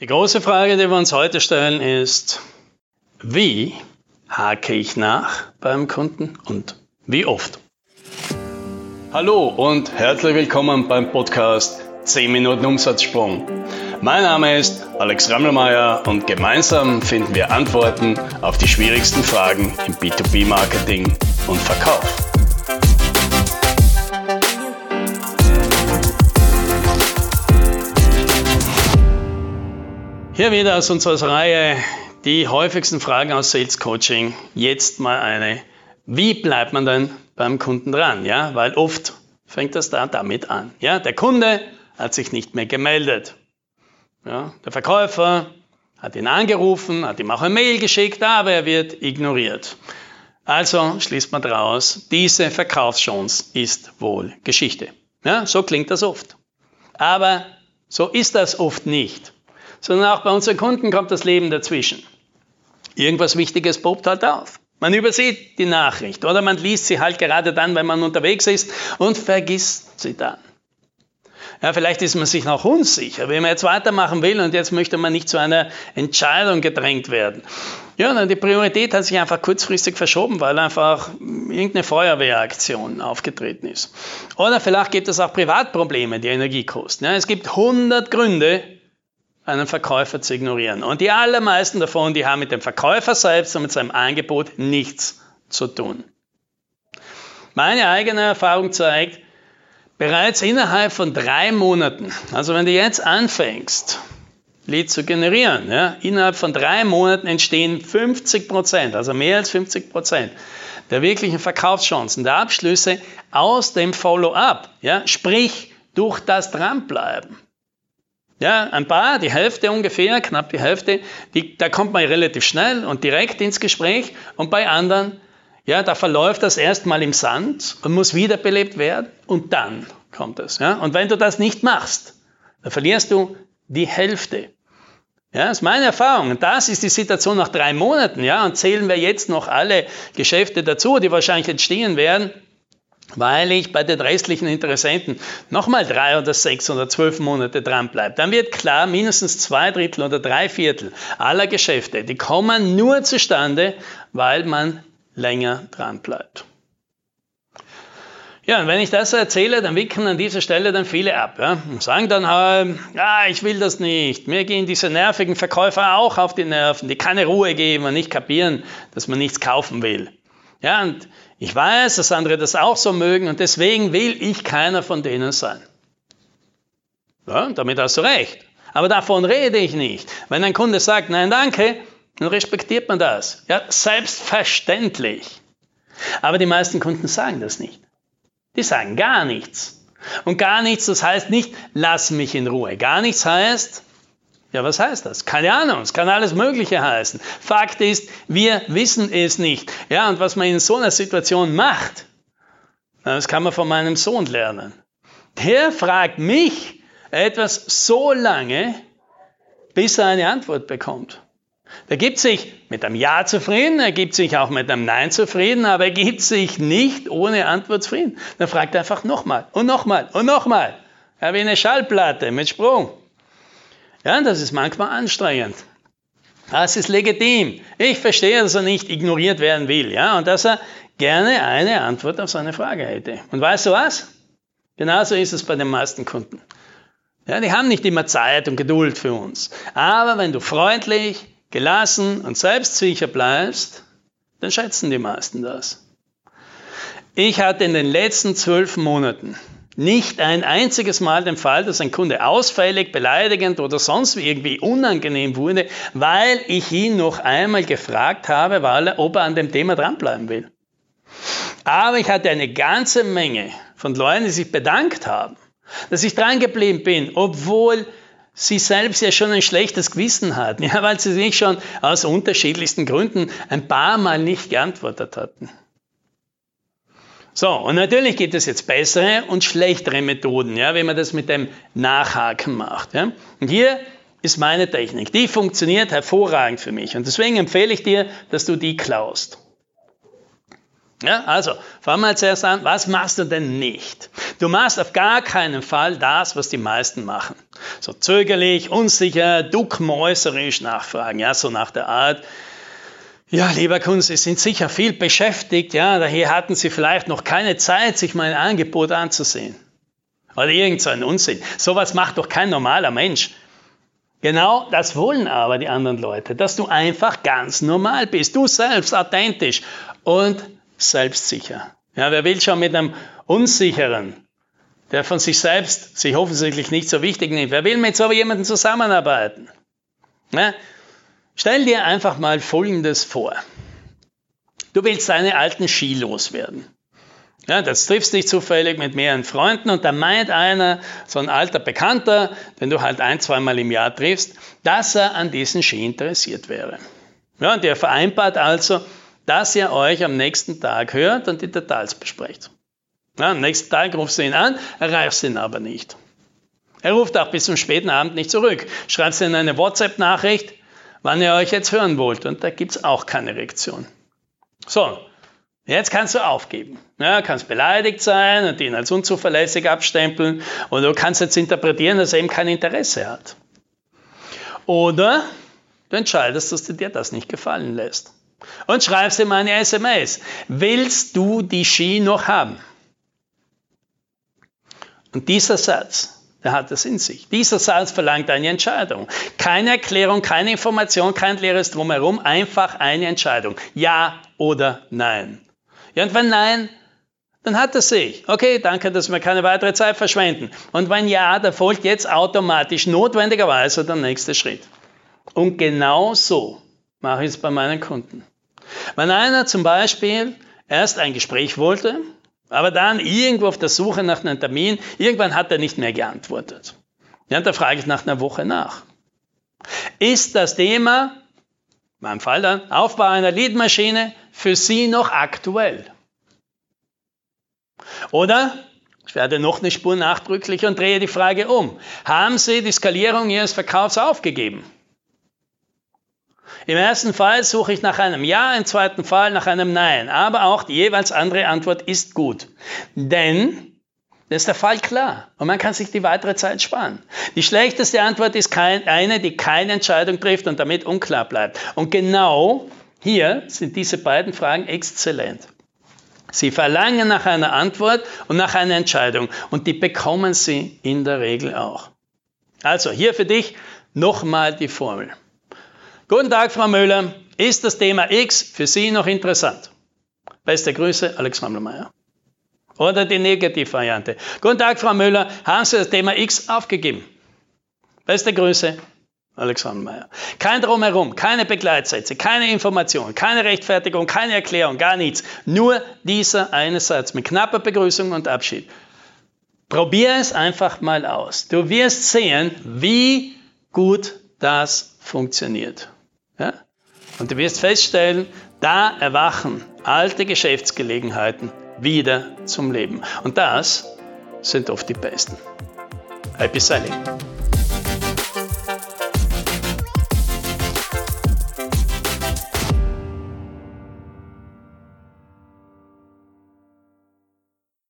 Die große Frage, die wir uns heute stellen, ist, wie hake ich nach beim Kunden und wie oft? Hallo und herzlich willkommen beim Podcast 10 Minuten Umsatzsprung. Mein Name ist Alex Rammelmeier und gemeinsam finden wir Antworten auf die schwierigsten Fragen im B2B-Marketing und Verkauf. Hier wieder aus unserer Reihe die häufigsten Fragen aus Sales Coaching. Jetzt mal eine. Wie bleibt man denn beim Kunden dran? Ja, weil oft fängt das da damit an. Ja, der Kunde hat sich nicht mehr gemeldet. Ja, der Verkäufer hat ihn angerufen, hat ihm auch eine Mail geschickt, aber er wird ignoriert. Also schließt man daraus, diese Verkaufschance ist wohl Geschichte. Ja, so klingt das oft. Aber so ist das oft nicht sondern auch bei unseren Kunden kommt das Leben dazwischen. Irgendwas Wichtiges poppt halt auf. Man übersieht die Nachricht oder man liest sie halt gerade dann, wenn man unterwegs ist und vergisst sie dann. Ja, vielleicht ist man sich noch unsicher, wie man jetzt weitermachen will und jetzt möchte man nicht zu einer Entscheidung gedrängt werden. Ja, dann die Priorität hat sich einfach kurzfristig verschoben, weil einfach irgendeine Feuerwehraktion aufgetreten ist. Oder vielleicht gibt es auch Privatprobleme, die Energie kosten. Ja, es gibt 100 Gründe, einen Verkäufer zu ignorieren. Und die allermeisten davon, die haben mit dem Verkäufer selbst und mit seinem Angebot nichts zu tun. Meine eigene Erfahrung zeigt, bereits innerhalb von drei Monaten, also wenn du jetzt anfängst, Lead zu generieren, ja, innerhalb von drei Monaten entstehen 50 Prozent, also mehr als 50 Prozent der wirklichen Verkaufschancen, der Abschlüsse aus dem Follow-up, ja, sprich durch das Dranbleiben. Ja, ein paar, die Hälfte ungefähr, knapp die Hälfte, die, da kommt man relativ schnell und direkt ins Gespräch. Und bei anderen, ja, da verläuft das erstmal im Sand und muss wiederbelebt werden und dann kommt es. Ja. Und wenn du das nicht machst, dann verlierst du die Hälfte. Ja, das ist meine Erfahrung. Und das ist die Situation nach drei Monaten. Ja, und zählen wir jetzt noch alle Geschäfte dazu, die wahrscheinlich entstehen werden, weil ich bei den restlichen Interessenten nochmal drei oder sechs oder zwölf Monate dranbleibe, dann wird klar, mindestens zwei Drittel oder drei Viertel aller Geschäfte, die kommen nur zustande, weil man länger dranbleibt. Ja, und wenn ich das erzähle, dann wicken an dieser Stelle dann viele ab ja, und sagen dann, ja, ich will das nicht. Mir gehen diese nervigen Verkäufer auch auf die Nerven, die keine Ruhe geben und nicht kapieren, dass man nichts kaufen will. Ja, und ich weiß, dass andere das auch so mögen und deswegen will ich keiner von denen sein. Ja, damit hast du recht. Aber davon rede ich nicht. Wenn ein Kunde sagt, nein, danke, dann respektiert man das. Ja, selbstverständlich. Aber die meisten Kunden sagen das nicht. Die sagen gar nichts. Und gar nichts, das heißt nicht, lass mich in Ruhe. Gar nichts heißt, ja, was heißt das? Keine Ahnung, es kann alles Mögliche heißen. Fakt ist, wir wissen es nicht. Ja, und was man in so einer Situation macht, das kann man von meinem Sohn lernen. Der fragt mich etwas so lange, bis er eine Antwort bekommt. Der gibt sich mit einem Ja zufrieden, er gibt sich auch mit einem Nein zufrieden, aber er gibt sich nicht ohne Antwort zufrieden. Dann fragt er einfach nochmal und nochmal und nochmal. Ja, wie eine Schallplatte mit Sprung. Ja, das ist manchmal anstrengend. Das ist legitim. Ich verstehe, dass er nicht ignoriert werden will, ja, und dass er gerne eine Antwort auf seine Frage hätte. Und weißt du was? Genauso ist es bei den meisten Kunden. Ja, die haben nicht immer Zeit und Geduld für uns. Aber wenn du freundlich, gelassen und selbstsicher bleibst, dann schätzen die meisten das. Ich hatte in den letzten zwölf Monaten nicht ein einziges Mal den Fall, dass ein Kunde ausfällig, beleidigend oder sonst irgendwie unangenehm wurde, weil ich ihn noch einmal gefragt habe, weil er, ob er an dem Thema dranbleiben will. Aber ich hatte eine ganze Menge von Leuten, die sich bedankt haben, dass ich drangeblieben bin, obwohl sie selbst ja schon ein schlechtes Gewissen hatten, ja, weil sie sich schon aus unterschiedlichsten Gründen ein paar Mal nicht geantwortet hatten. So, und natürlich gibt es jetzt bessere und schlechtere Methoden, ja, wie man das mit dem Nachhaken macht. Ja. Und hier ist meine Technik. Die funktioniert hervorragend für mich. Und deswegen empfehle ich dir, dass du die klaust. Ja, also, fangen wir zuerst an, was machst du denn nicht? Du machst auf gar keinen Fall das, was die meisten machen. So zögerlich, unsicher, duckmäuserisch nachfragen, ja, so nach der Art, ja, lieber Kunde, Sie sind sicher viel beschäftigt, ja, daher hatten Sie vielleicht noch keine Zeit, sich mein Angebot anzusehen. Oder irgend so ein Unsinn. Sowas macht doch kein normaler Mensch. Genau das wollen aber die anderen Leute, dass du einfach ganz normal bist, du selbst authentisch und selbstsicher. Ja, wer will schon mit einem Unsicheren, der von sich selbst sich offensichtlich nicht so wichtig nimmt, wer will mit so jemandem zusammenarbeiten? Ja, stell dir einfach mal Folgendes vor. Du willst deine alten Ski loswerden. Ja, das triffst dich zufällig mit mehreren Freunden und da meint einer, so ein alter Bekannter, den du halt ein, zweimal im Jahr triffst, dass er an diesen Ski interessiert wäre. Ja, und der vereinbart also, dass ihr euch am nächsten Tag hört und die Details besprecht. Ja, am nächsten Tag rufst du ihn an, erreichst ihn aber nicht. Er ruft auch bis zum späten Abend nicht zurück. Schreibt ihm eine WhatsApp-Nachricht, wann ihr euch jetzt hören wollt. Und da gibt es auch keine Reaktion. So, jetzt kannst du aufgeben. Ja, kannst beleidigt sein und ihn als unzuverlässig abstempeln. Oder du kannst jetzt interpretieren, dass er eben kein Interesse hat. Oder du entscheidest, dass du dir das nicht gefallen lässt und schreibst ihm eine SMS. Willst du die Ski noch haben? Und dieser Satz, der hat es in sich. Dieser Satz verlangt eine Entscheidung. Keine Erklärung, keine Information, kein leeres Drumherum, einfach eine Entscheidung. Ja oder nein. Ja, und wenn nein, dann hat es sich. Okay, danke, dass wir keine weitere Zeit verschwenden. Und wenn ja, dann folgt jetzt automatisch notwendigerweise der nächste Schritt. Und genau so mache ich es bei meinen Kunden. Wenn einer zum Beispiel erst ein Gespräch wollte, aber dann irgendwo auf der Suche nach einem Termin, irgendwann hat er nicht mehr geantwortet. Ja, da frage ich nach einer Woche nach. Ist das Thema, in meinem Fall dann, Aufbau einer Leadmaschine, für Sie noch aktuell? Oder ich werde noch eine Spur nachdrücklicher und drehe die Frage um. Haben Sie die Skalierung Ihres Verkaufs aufgegeben? Im ersten Fall suche ich nach einem Ja, im zweiten Fall nach einem Nein. Aber auch die jeweils andere Antwort ist gut. Denn dann ist der Fall klar und man kann sich die weitere Zeit sparen. Die schlechteste Antwort ist kein, eine, die keine Entscheidung trifft und damit unklar bleibt. Und genau hier sind diese beiden Fragen exzellent. Sie verlangen nach einer Antwort und nach einer Entscheidung und die bekommen sie in der Regel auch. Also hier für dich nochmal die Formel. Guten Tag, Frau Müller. Ist das Thema X für Sie noch interessant? Beste Grüße, Alex Rammelmeier. Oder die Negativvariante. Guten Tag, Frau Müller. Haben Sie das Thema X aufgegeben? Beste Grüße, Alex Rammelmeier. Kein Drumherum, keine Begleitsätze, keine Information, keine Rechtfertigung, keine Erklärung, gar nichts. Nur dieser eine Satz mit knapper Begrüßung und Abschied. Probier es einfach mal aus. Du wirst sehen, wie gut das funktioniert. Ja? Und du wirst feststellen, da erwachen alte Geschäftsgelegenheiten wieder zum Leben. Und das sind oft die besten. Happy Selling!